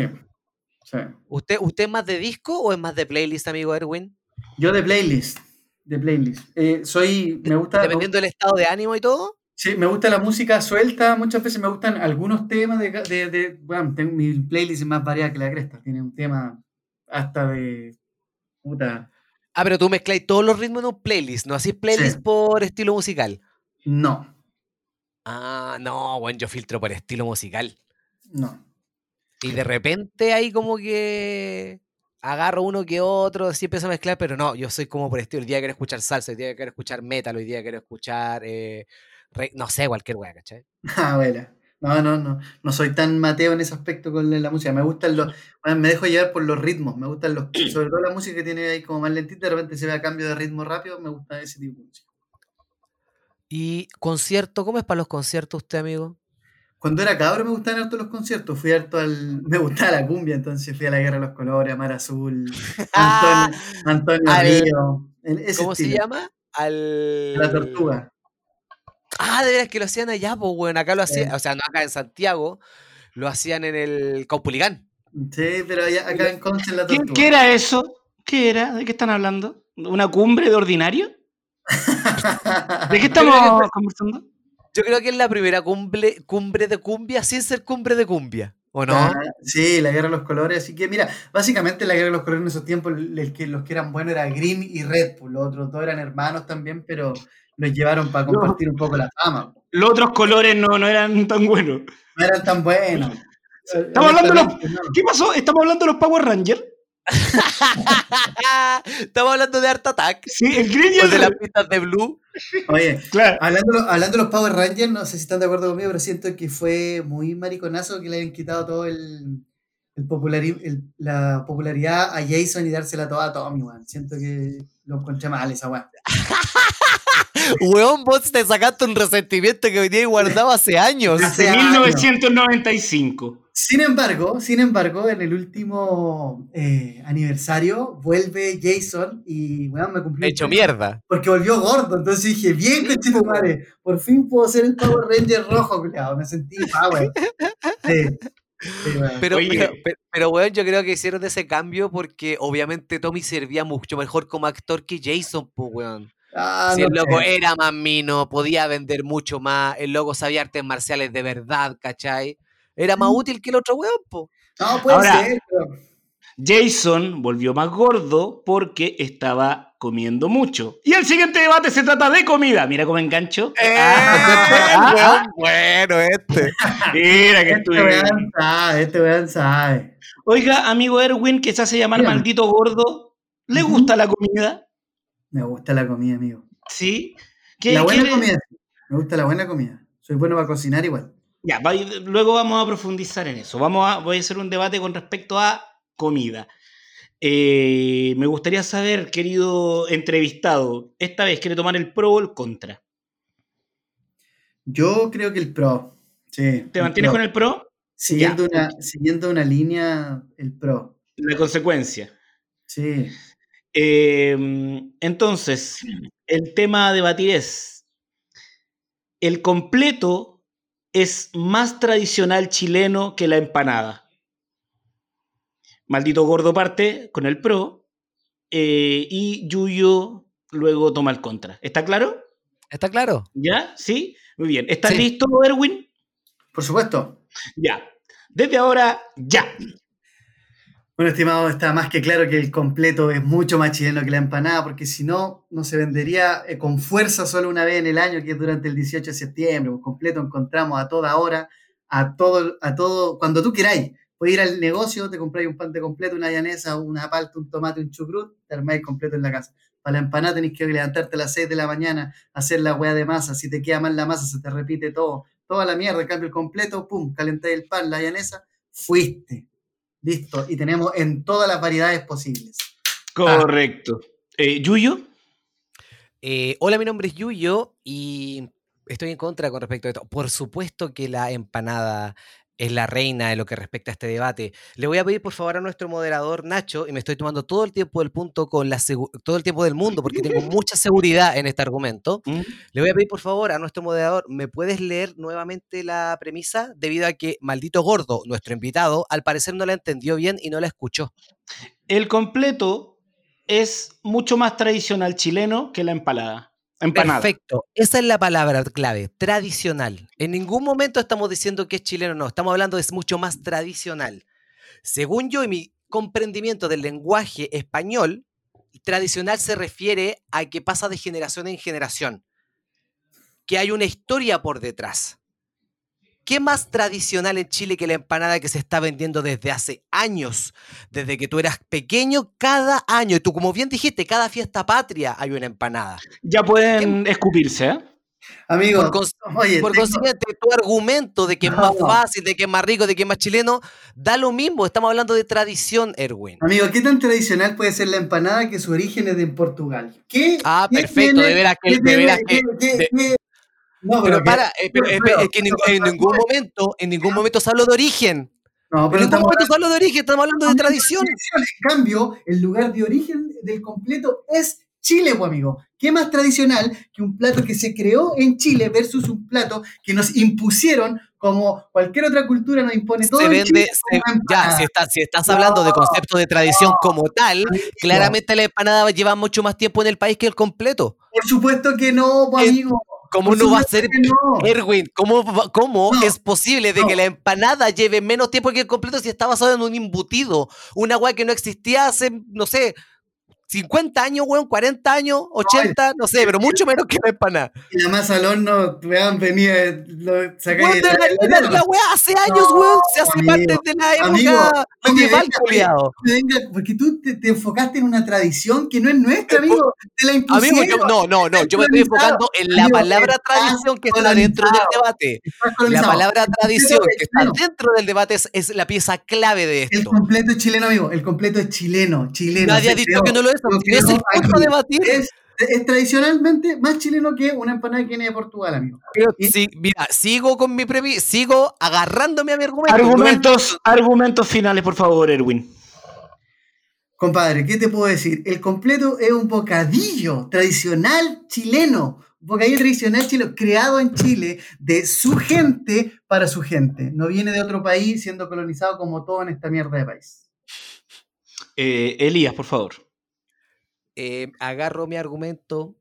C: Sí.
B: ¿Usted, ¿Usted es más de disco o es más de playlist, amigo Erwin?
C: Yo de playlist. De playlist. Eh, soy. Me gusta.
B: Dependiendo del estado de ánimo y todo.
C: Sí, me gusta la música suelta, muchas veces me gustan algunos temas de, de, de- bueno, tengo, mi playlist es más variada que la cresta, tiene un tema hasta de puta,
B: Ah, pero tú mezcláis todos los ritmos en un playlist, ¿no? Así playlist
C: Sí.
B: por estilo musical.
C: no,
B: Ah, no, bueno, yo filtro por estilo musical.
C: no.
B: Y de repente hay como que agarro uno que otro, sí empiezo a mezclar, pero no, yo soy como por estilo. El día quiero escuchar salsa, el día quiero escuchar metal, hoy día quiero escuchar, eh, re- no sé, cualquier wea, ¿cachai?
C: Ah, bueno. No, no, no. No soy tan mateo en ese aspecto con la música. Me gustan los. bueno, me dejo llevar por los ritmos. Me gustan los. Sobre todo la música que tiene ahí como más lentita, de repente se ve a cambio de ritmo rápido. Me gusta ese tipo de música.
B: Y concierto, ¿cómo es para los conciertos usted, amigo?
C: Cuando era cabro me gustaban harto los conciertos. Fui harto al. Me gustaba la cumbia, entonces fui a la Guerra de los Colores, a Mar Azul, Antonio, Antonio
B: Al-
C: Río. en ese
B: ¿Cómo se llama? Al...
C: La Tortuga.
B: Ah, de veras que lo hacían allá, pues, bueno, acá lo hacían, o sea, no acá en Santiago, lo hacían en el Caupuligán.
C: Sí, pero allá, acá en Conce en La
A: ¿Qué,
C: Tortuga.
A: qué era eso? ¿Qué era? ¿De qué están hablando? ¿Una cumbre de ordinario? ¿De qué estamos conversando?
B: Yo creo que es la primera cumbre, cumbre de cumbia sin ser cumbre de cumbia, ¿o no?
C: Ah, sí, la guerra de los colores. Así que, mira, básicamente la guerra de los colores en esos tiempos, el, que, los que eran buenos era Grimm y Red Bull. Los otros dos eran hermanos también, pero los llevaron para compartir un poco la fama.
A: Los otros colores no, no eran tan buenos.
C: No eran tan buenos.
A: Estamos hablando de los-. ¿Qué pasó? ¿Estamos hablando de los Power Rangers?
B: Estamos hablando de Art Attack,
A: Sí, el Green y
B: o
A: el
B: de las pistas de Blue.
C: Oye,
A: Claro.
C: hablando, hablando de los Power Rangers, no sé si están de acuerdo conmigo, pero siento que fue muy mariconazo que le hayan quitado todo el, el populari- el- la popularidad a Jason y dársela toda a Tommy, weón. Siento que lo encontré mal esa weá.
B: Weón, vos te sacaste un resentimiento que venía guardado hace años.
C: Hace
A: De
C: años.
A: 1995.
C: Sin embargo, sin embargo, en el último eh, aniversario vuelve Jason y weón, me cumplió.
B: Me hecho mierda.
C: Porque volvió gordo, entonces dije, bien, madre, por fin puedo ser el Power Ranger rojo, culiao. Me sentí power. Sí.
B: Pero, pero, pero, pero, weón, yo creo que hicieron ese cambio porque obviamente Tommy servía mucho mejor como actor que Jason, pues, weón.
C: Ah,
B: si
C: no
B: el loco
C: sé.
B: era más mino, podía vender mucho más, el loco sabía artes marciales de verdad, ¿cachai? Era más
C: Mm.
B: útil que el otro weón, po.
C: No, puede
A: Ahora-
C: ser, pero.
A: Jason volvió más gordo porque estaba comiendo mucho. Y el siguiente debate se trata de comida. Mira cómo engancho. Ah,
B: weón, bueno este.
A: Mira que
C: Este
A: estuve.
C: weón sabe, este weón sabe.
A: Oiga, amigo Erwin, que se hace llamar maldito gordo, ¿le gusta la comida?
C: Me gusta la comida, amigo.
A: ¿Sí? ¿Qué
C: La buena
A: quiere?
C: comida. sí. Me gusta la buena comida. Soy bueno para cocinar igual.
A: Ya, va- luego vamos a profundizar en eso. Vamos a, voy a hacer un debate con respecto a comida. Eh, me gustaría saber, querido entrevistado, esta vez quiere tomar el pro o el contra.
C: Yo creo que el pro. Sí.
A: ¿Te mantienes con el pro?
C: Siguiendo una, siguiendo una línea, el pro.
A: La consecuencia.
C: Sí.
A: Eh, entonces, el tema a debatir es, ¿el completo es más tradicional chileno que la empanada? Maldito gordo parte con el pro eh, y Yuyo luego toma el contra. ¿Está claro?
B: ¿Está claro?
A: ¿Ya? ¿Sí? Muy bien. ¿Estás
B: Sí.
A: listo, Erwin?
C: Por supuesto.
A: Ya. Desde ahora, ya.
C: Bueno, estimado, está más que claro que el completo es mucho más chileno que la empanada, porque si no, no se vendería eh, con fuerza solo una vez en el año, que es durante el 18 de septiembre. Pues completo encontramos a toda hora, a todo, a todo, cuando tú queráis. Puedes ir al negocio, te compráis un pan de completo, una llanesa, una palta, un tomate, un chucrut, te armáis completo en la casa. Para la empanada tenés que levantarte a las 6 de la mañana, hacer la hueá de masa. Si te queda mal la masa, se te repite todo. Toda la mierda, cambio el completo, pum, calentáis el pan, la llanesa, fuiste. Listo. Y tenemos en todas las variedades posibles.
A: Correcto. Eh, ¿Yuyo?
B: Eh, hola, mi nombre es Yuyo y estoy en contra con respecto a esto. Por supuesto que la empanada es la reina de lo que respecta a este debate. Le voy a pedir por favor a nuestro moderador Nacho, y me estoy tomando todo el tiempo del punto con la todo el tiempo del mundo porque tengo mucha seguridad en este argumento.
A: ¿Mm?
B: Le voy a pedir por favor a nuestro moderador, ¿me puedes leer nuevamente la premisa? Debido a que maldito gordo, nuestro invitado, al parecer no la entendió bien y no la escuchó.
A: El completo es mucho más tradicional chileno que la empalada.
B: Perfecto. Esa es la palabra clave, tradicional. En ningún momento estamos diciendo que es chileno, no. Estamos hablando de es mucho más tradicional. Según yo y mi comprendimiento del lenguaje español, tradicional se refiere a que pasa de generación en generación. Que hay una historia por detrás. ¿Qué más tradicional en Chile que la empanada que se está vendiendo desde hace años? Desde que tú eras pequeño, cada año. Y tú, como bien dijiste, cada fiesta patria hay una empanada.
A: Ya pueden escupirse, ¿eh?
C: Amigo,
B: Por, cons-
C: oye,
B: por
C: tengo-
B: consiguiente, tu argumento de que es más
C: No.
B: fácil, de que es más rico, de que es más chileno, da lo mismo. Estamos hablando de tradición, Erwin.
C: amigo, ¿qué tan tradicional puede ser la empanada que su origen es de Portugal? ¿Qué,
B: Ah,
C: qué
B: perfecto, de veras que- de veras que- de-
C: No,
B: Pero para, eh, pero, eh,
C: pero-
B: es que en, ningún- en ningún momento, en ningún momento se habló de origen.
C: No,
B: En
C: pero
B: ningún
C: estamos
B: momento se habló de origen, estamos hablando de tradición.
C: En cambio, el lugar de origen del completo es Chile, pues, amigo. ¿Qué más tradicional que un plato que se creó en Chile versus un plato que nos impusieron como cualquier otra cultura nos impone todo
B: Se
C: en
B: vende,
C: Chile
B: se-
C: como
B: ya, si estás, si estás hablando de concepto de tradición como tal, claramente la empanada lleva mucho más tiempo en el país que el completo.
C: Por supuesto que no, pues,
B: Es-
C: amigo.
B: ¿Cómo
C: Por
B: no va a ser,
C: no.
B: Erwin? ¿Cómo, cómo
C: No,
B: es posible de
C: no.
B: que la empanada lleve menos tiempo que el completo si está basado en un embutido? Una weá que no existía hace, no sé, 50 años, weón, 40 años, 80, no sé, pero mucho menos que la empanada.
C: Y la masa al horno, weón, venía, lo sacáis
B: Weón,
C: de
B: de
C: la-
B: la,
C: de la-
B: la weá hace años,
C: No,
B: weón, se hace
C: amigo,
B: parte de la época medieval.
C: Venga, porque tú te, te enfocaste en una tradición que no es nuestra, amigo. Te la
B: Amigo, yo- no, no, no, yo me estoy enfocando en la
C: Amigo,
B: palabra tradición que está dentro del debate. La palabra
C: El
B: tradición que
C: es
B: está dentro del debate es, es la pieza clave de
C: El
B: esto.
C: completo es chileno, amigo. El completo es chileno, chileno.
B: Nadie ha dicho que no lo es, Es el
C: creó
B: punto a
C: aquí.
B: debatir.
C: Es, es tradicionalmente más chileno que una empanada que viene de Portugal, amigo.
B: Pero
C: ¿Y?
B: sí, mira, sigo con mi previ, sigo agarrándome a mi argumento.
A: Argumentos, argumentos finales, por favor, Erwin.
C: Compadre, ¿qué te puedo decir? El completo es un bocadillo tradicional chileno. Un bocadillo tradicional chileno creado en Chile de su gente para su gente. No viene de otro país siendo colonizado como todo en esta mierda de país.
A: Eh, Elías, por favor.
B: Eh, agarro mi argumento,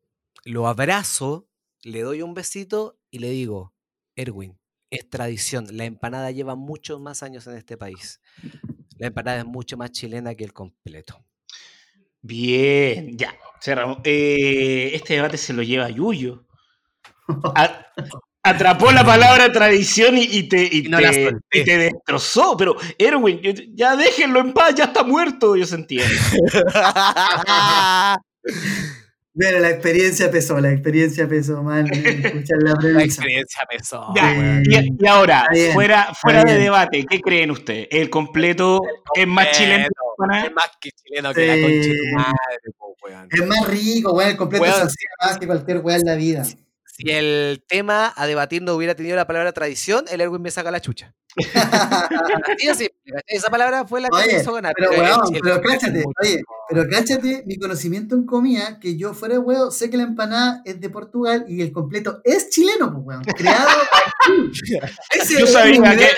B: lo abrazo, le doy un besito y le digo, Erwin, es tradición. La empanada lleva muchos más años en este país. La empanada es mucho más chilena que el completo.
A: Bien, ya. Cerramos. Eh, este debate se lo lleva Yuyo. A- atrapó la palabra tradición y, y te, y,
B: Y no la
A: te,
B: solté.
A: y te destrozó. Pero, Erwin, yo- ya déjenlo en paz, ya está muerto. Yo sentía.
C: Pero la experiencia pesó, la experiencia pesó en escuchar la
B: La experiencia pesó.
A: Ya,
B: weón.
A: y, y ahora,
C: bien,
A: fuera, fuera de debate, ¿qué creen ustedes? ¿El completo es más chileno?
B: Es más que chileno que la concha de tu madre, po, weón.
C: Es más rico, weón. El completo
B: Weón.
C: se hacía más que cualquier weá en la vida.
B: Si el tema a debatir no hubiera tenido la palabra tradición, el Erwin me saca la chucha. Sí, esa palabra fue la que me hizo ganar.
C: pero
B: el-
C: weón,
B: el-
C: pero
B: el-
C: cáchate, oye, pero cáchate mi conocimiento en comida, que yo fuera de huevo, sé que la empanada es de Portugal y el completo es chileno, pues weón. Creado. Ese
A: Yo
C: es
A: sabía
C: mi
A: que-
C: nivel-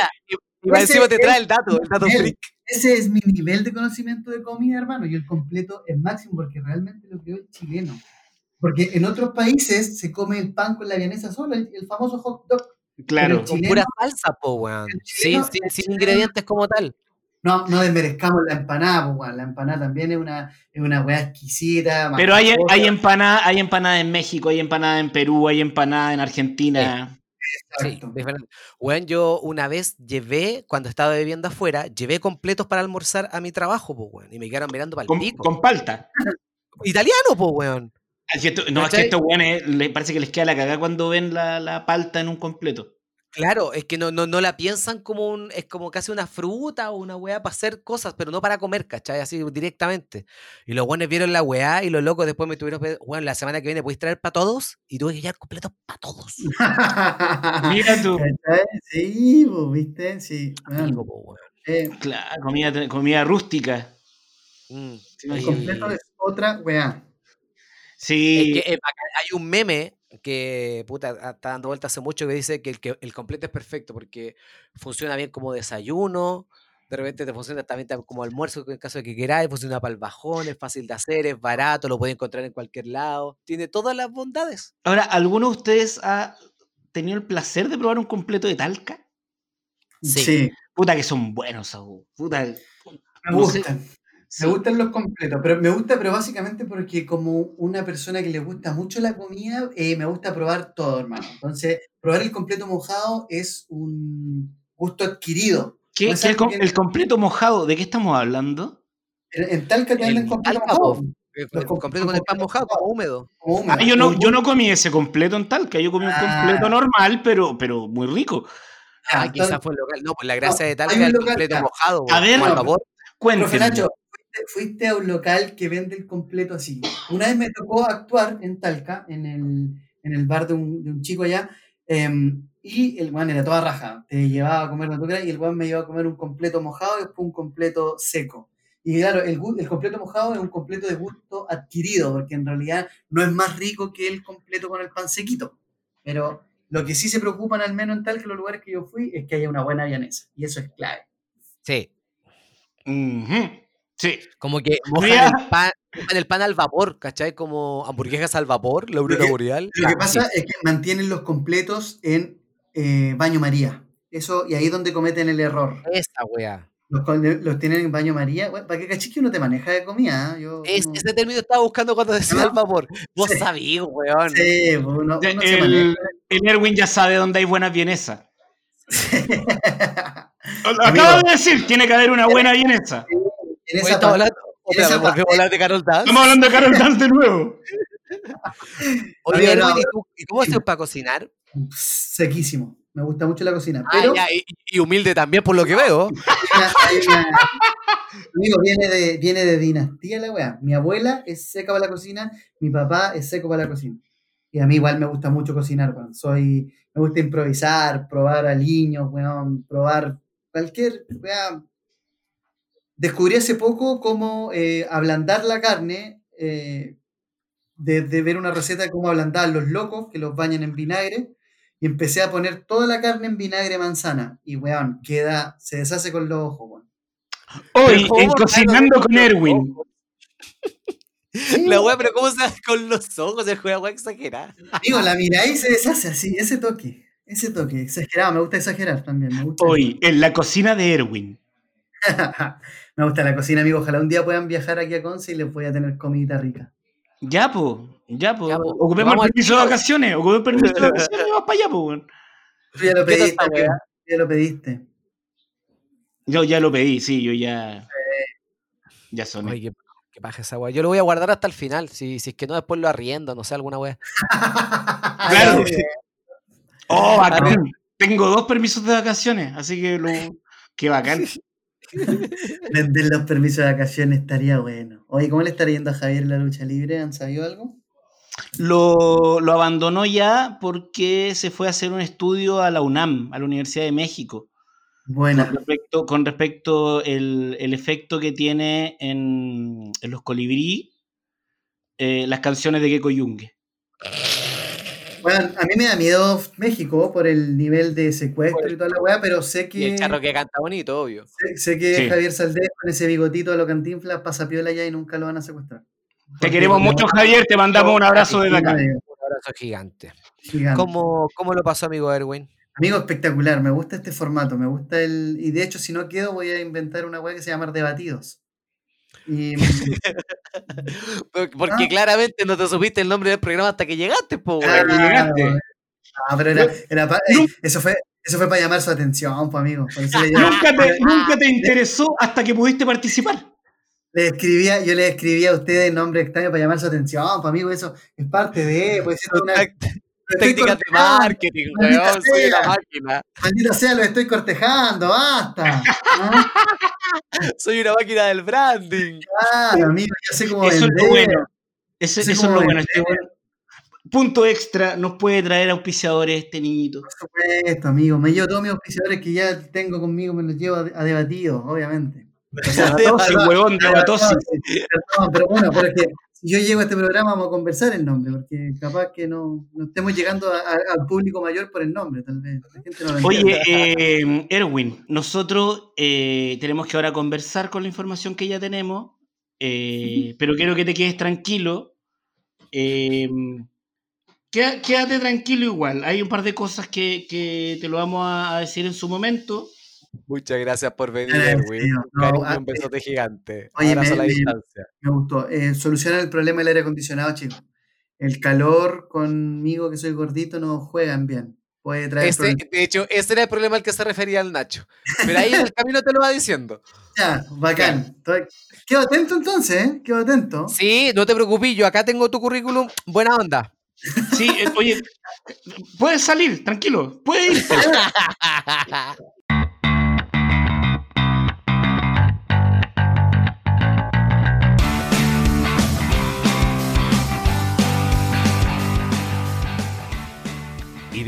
B: Y encima te
C: es
B: trae el dato, el dato
C: nivel.
B: freak.
C: Ese es mi nivel de conocimiento de comida, hermano, y el completo es máximo porque realmente lo creó el chileno. Porque en otros países se come el pan con la vienesa sola, el, el famoso hot dog.
A: Claro.
B: Con pura salsa, po, weón. Sí, sí, sin
C: chileno-
B: ingredientes como tal.
C: No, no desmerezcamos la empanada, pues, weón. La empanada también es una, es una weá exquisita.
A: Pero hay, hay empanada, hay empanada en México, hay empanada en Perú, hay empanada en Argentina.
B: Sí, diferente. Weón, yo una vez llevé, cuando estaba bebiendo afuera, llevé completos para almorzar a mi trabajo, po, weón. Y me quedaron mirando para el
A: Con,
B: pico.
A: con palta.
B: Italiano, po, weón.
A: Esto- no, es que estos weones les parece que les queda la cagada cuando ven la, la palta en un completo.
B: Claro, es que no, no, no la piensan como un, es como casi una fruta o una weá para hacer cosas, pero no para comer, ¿cachai? Así directamente. Y los buenos vieron la weá y los locos después me tuvieron, que, weón, la semana que viene podéis traer para todos y tuve que llevar completos para todos.
A: Mira tú.
C: Sí, pues, ¿viste? Sí. weón.
B: Amigo, po, weón.
C: Eh,
A: Claro, comida, comida rústica.
B: Mm.
C: el completo es otra weá.
A: Sí.
B: Es que, eh, bacán, hay un meme que puta, ah, está dando vuelta hace mucho que dice que el, que el completo es perfecto porque funciona bien como desayuno, de repente te funciona también tam- como almuerzo en caso de que queráis, funciona para el bajón, es fácil de hacer, es barato, lo podéis encontrar en cualquier lado, tiene todas las bondades.
A: Ahora, ¿alguno de ustedes ha tenido el placer de probar un completo de talca?
B: Sí.
C: Sí,
A: Puta que son buenos, Saúl. Puta.
C: me gustan.
A: Sí.
C: Me gustan los completos, pero me gusta, pero básicamente porque como una persona que le gusta mucho la comida, eh, me gusta probar todo, hermano. Entonces, probar el completo mojado es un gusto adquirido.
A: ¿Qué,
C: No es
A: qué el, com- completo mojado? ¿De qué estamos hablando?
C: En, en Talca te
B: El
C: completo
B: Talca,
C: mojado.
B: po. Eh, el
C: com-
B: completo con el pan mojado, como húmedo.
C: como húmedo.
A: Ah, yo no, yo no comí ese completo en Talca, yo comí un
C: Ah.
A: completo normal, pero, pero muy rico.
B: Ah,
C: entonces-
B: quizás fue el local. No, pues la gracia de Talca es el
C: local,
B: completo
C: ya.
B: mojado.
A: A ver,
B: como al vapor.
A: Cuéntenme.
C: Nacho, fuiste, fuiste a un local que vende el completo así. Una vez me tocó actuar en Talca, en el, en el bar de un, de un chico allá, em, y el guan era toda raja. Te llevaba a comer lo que y el guan me llevaba a comer un completo mojado y después un completo seco. Y claro, el, el completo mojado es un completo de gusto adquirido, porque en realidad no es más rico que el completo con el pan sequito. Pero lo que sí se preocupan, al menos en Talca, los lugares que yo fui, es que haya una buena vianesa. Y eso es clave.
B: Sí.
A: Sí.
B: Como que mojan el pan, mojan el pan al vapor, ¿cachai? Como hamburguesas al vapor, la aurora boreal.
C: Lo que
B: Ah,
C: pasa
B: sí.
C: es que mantienen los completos en eh, baño María. Eso, y ahí es donde cometen el error.
B: Esa wea.
C: Los, con- los tienen en baño María. Bueno, ¿Para qué cachis que uno te maneja de comida? ah? Yo,
B: Es-
C: no-
B: ese término estaba buscando cuando decía al vapor. Vos
C: Sí.
B: sabías, weón.
C: Sí, pues, uno, se
A: el,
C: maneja.
A: el Erwin ya sabe dónde hay buenas vienesas. Acabo de decir, tiene que haber una buena vienesa.
C: En esa
B: estamos
C: parte-
B: hablando, oh,
C: en esa
B: hablar de Carol Dance.
A: Estamos hablando de Carol Dance de nuevo.
B: Oye,
C: no.
B: ¿y, tú- y cómo haces para cocinar?
C: sequísimo. Me gusta mucho la cocina.
B: Ah,
C: Pero
B: ya, y, y humilde también, por lo que veo.
C: Amigo, viene de, viene de dinastía la weá. Mi abuela es seca para la cocina, mi papá es seco para la cocina. Y a mí igual me gusta mucho cocinar, weón. Soy, me gusta improvisar, probar aliños, weón, probar cualquier weá. Descubrí hace poco cómo eh, ablandar la carne, eh, de, de ver una receta de cómo ablandar los locos, que los bañan en vinagre, y empecé a poner toda la carne en vinagre manzana. Y weón, queda, se deshace con los ojos, weón.
A: Hoy,
B: ¿cómo
A: en Cocinando con Erwin.
B: La wea, pero ¿cómo se hace con los ojos? El juega wea exagerada.
C: Digo, la miráis y se deshace así, ese toque. Ese toque, exagerado, me gusta exagerar también. Me gusta,
A: Hoy, en la cocina de Erwin.
C: me gusta la cocina, amigo. Ojalá un día puedan viajar aquí a Conce y les voy a tener comidita rica.
A: Ya, po, ya, po.
B: Ya, po.
A: Ocupemos el permiso de vacaciones. Ocupemos el permiso de vacaciones y vamos para allá, po, weón.
C: Tú ya lo
B: ¿Qué tal
C: pediste,
B: weá?
C: ya lo pediste.
A: Yo ya lo pedí, sí, yo ya. Ya soné.
B: Oye, qué, qué paja esa. Yo lo voy a guardar hasta el final. Si, si es que no, después lo arriendo, no sé, alguna wea.
A: Claro. Oh, bacán. Tengo dos permisos de vacaciones, así que lo. Qué bacán.
C: Vender los permisos de vacaciones estaría bueno. Oye, ¿cómo le estaría yendo a Javier en la lucha libre? ¿Han sabido algo?
A: Lo, lo abandonó ya porque se fue a hacer un estudio a la UNAM, a la Universidad de México,
C: Buena.
A: con respecto, con respecto el, el efecto que tiene en, en los colibrí eh, las canciones de Gecko Junge.
C: Bueno, a mí me da miedo México por el nivel de secuestro y toda la weá, pero sé
B: Y
C: que,
B: el charro que canta bonito, obvio.
C: sé, sé que
A: Sí.
C: Javier Saldés con ese bigotito de lo cantinflas pasa piola allá y nunca lo van a secuestrar.
A: Te queremos mucho, Javier. Te mandamos un abrazo desde acá.
B: Un abrazo gigante.
C: gigante.
B: ¿Cómo, ¿Cómo lo pasó, amigo Erwin?
C: Amigo, espectacular, me gusta este formato, me gusta el... Y de hecho, si no quedo, voy a inventar una weá que se llama Debatidos. Y,
B: Porque,
C: Ah.
B: claramente no te supiste el nombre del programa hasta que llegaste, po,
C: Ah,
B: weón.
A: llegaste.
C: Ah, pero era, era pa- eh, eso fue eso fue para llamar su atención, pues, amigo.
A: Nunca te, nunca te interesó hasta que pudiste participar.
C: le escribía, yo le escribía a ustedes nombre extraño para llamar su atención, pues, amigo, eso es parte de, pues, es una,
B: Técnicas de marketing, weón. Soy una máquina.
C: maldita sea, lo estoy cortejando, basta. ¿Ah?
B: Soy una máquina del branding.
C: Claro, amigo, yo sé cómo
A: Eso es lo
C: vender,
A: bueno. Eso es lo bueno.
C: vender,
A: Este punto extra nos puede traer auspiciadores este niñito.
C: Por supuesto, amigo, me llevo todos mis auspiciadores que ya tengo conmigo, me los llevo a, a debatido, obviamente. O sea,
A: El huevón de la tosis.
C: Perdón, pero bueno, pero es que si yo llego a este programa vamos a conversar el nombre, porque capaz que no, no estemos llegando a- a- al público mayor por el nombre, tal vez. La gente no lo
A: Oye, eh, Erwin, nosotros eh, tenemos que ahora conversar con la información que ya tenemos, eh, pero quiero que te quedes tranquilo. Queda- quédate tranquilo igual. Hay un par de cosas que, que te lo vamos a, a decir en su momento,
B: Muchas gracias por venir. Erwin.
C: No,
B: un besote gigante.
C: oye,
B: Abrazo
C: me-
B: a la distancia.
C: Me gustó. Eh, solucionar el problema del aire acondicionado, chicos. El calor conmigo, que soy gordito, no juegan bien. Puede traer problemas.
B: de hecho, ese era el problema al que se refería el Nacho. Pero ahí en el camino te lo va diciendo.
C: Ya, bacán. Quedo atento entonces, ¿eh? Quedo atento.
B: Sí, no te preocupes, yo acá tengo tu currículum. Buena onda.
A: Sí, eh, oye, puedes salir, tranquilo, puedes irte.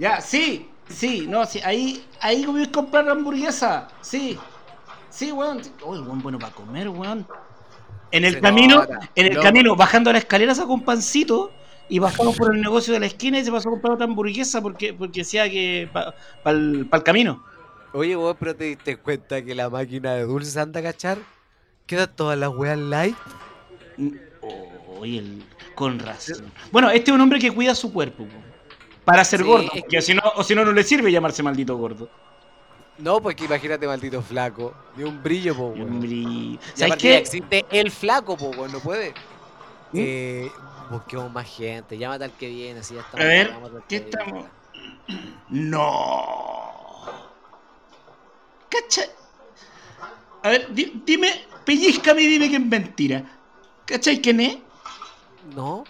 A: Ya, sí, sí, no, sí, ahí, ahí voy a comprar la hamburguesa, sí, sí, weón, sí. Oh, el weón bueno para comer, weón. En el
B: Se
A: camino,
B: nota,
A: en el camino, bajando la escalera sacó un pancito y bajamos por el negocio de la esquina y se pasó a comprar otra hamburguesa porque, porque decía que para el camino.
B: Oye, vos, pero te diste cuenta que la máquina de dulces anda a cachar. Quedan todas las weas light.
A: Oye, el- con razón. Bueno, este es un hombre que cuida su cuerpo, po, para ser
B: Sí,
A: gordo,
B: es
A: si no, o si no, no le sirve llamarse maldito gordo.
B: No, porque imagínate, maldito flaco. Ni un brillo, po, Y
A: ¿Sabes qué?
B: existe el flaco, po, weón, no puede.
A: ¿Mm?
B: Eh, busquemos más gente. Llámate al que viene, si ya estamos.
A: A ver, ¿qué
B: que viene.
A: estamos? No. ¿Cachai? A ver, di- dime, pellizcame y dime que es mentira. ¿Cachai quién es?
B: No.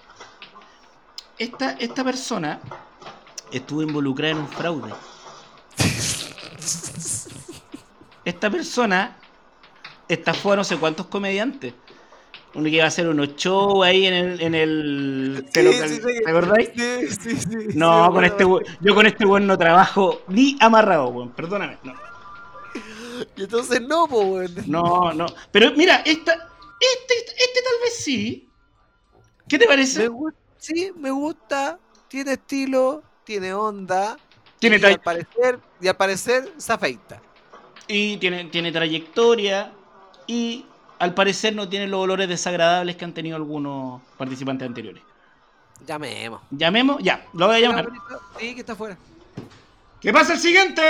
A: Esta, esta persona estuvo involucrada en un fraude. Esta persona estafó a no sé cuántos comediantes. Uno que iba a hacer unos shows ahí en el. En el ¿te, ¿te acordáis?
B: Sí, sí, sí.
A: No,
B: sí,
A: con este yo con este weón no trabajo ni amarrado, weón. Perdóname. No,
B: Y entonces no, po, weón.
A: no. no. Pero mira, esta, este, este tal vez sí. ¿Qué te parece?
B: sí, me gusta. Tiene estilo, tiene onda.
A: Tiene,
B: y al parecer, y al parecer se afeita.
A: y tiene, tiene trayectoria. Y al parecer no tiene los olores desagradables que han tenido algunos participantes anteriores.
B: Llamemos.
A: Llamemos, ya, lo voy a llamar.
B: Sí, que está afuera.
A: ¿Qué pasa el siguiente?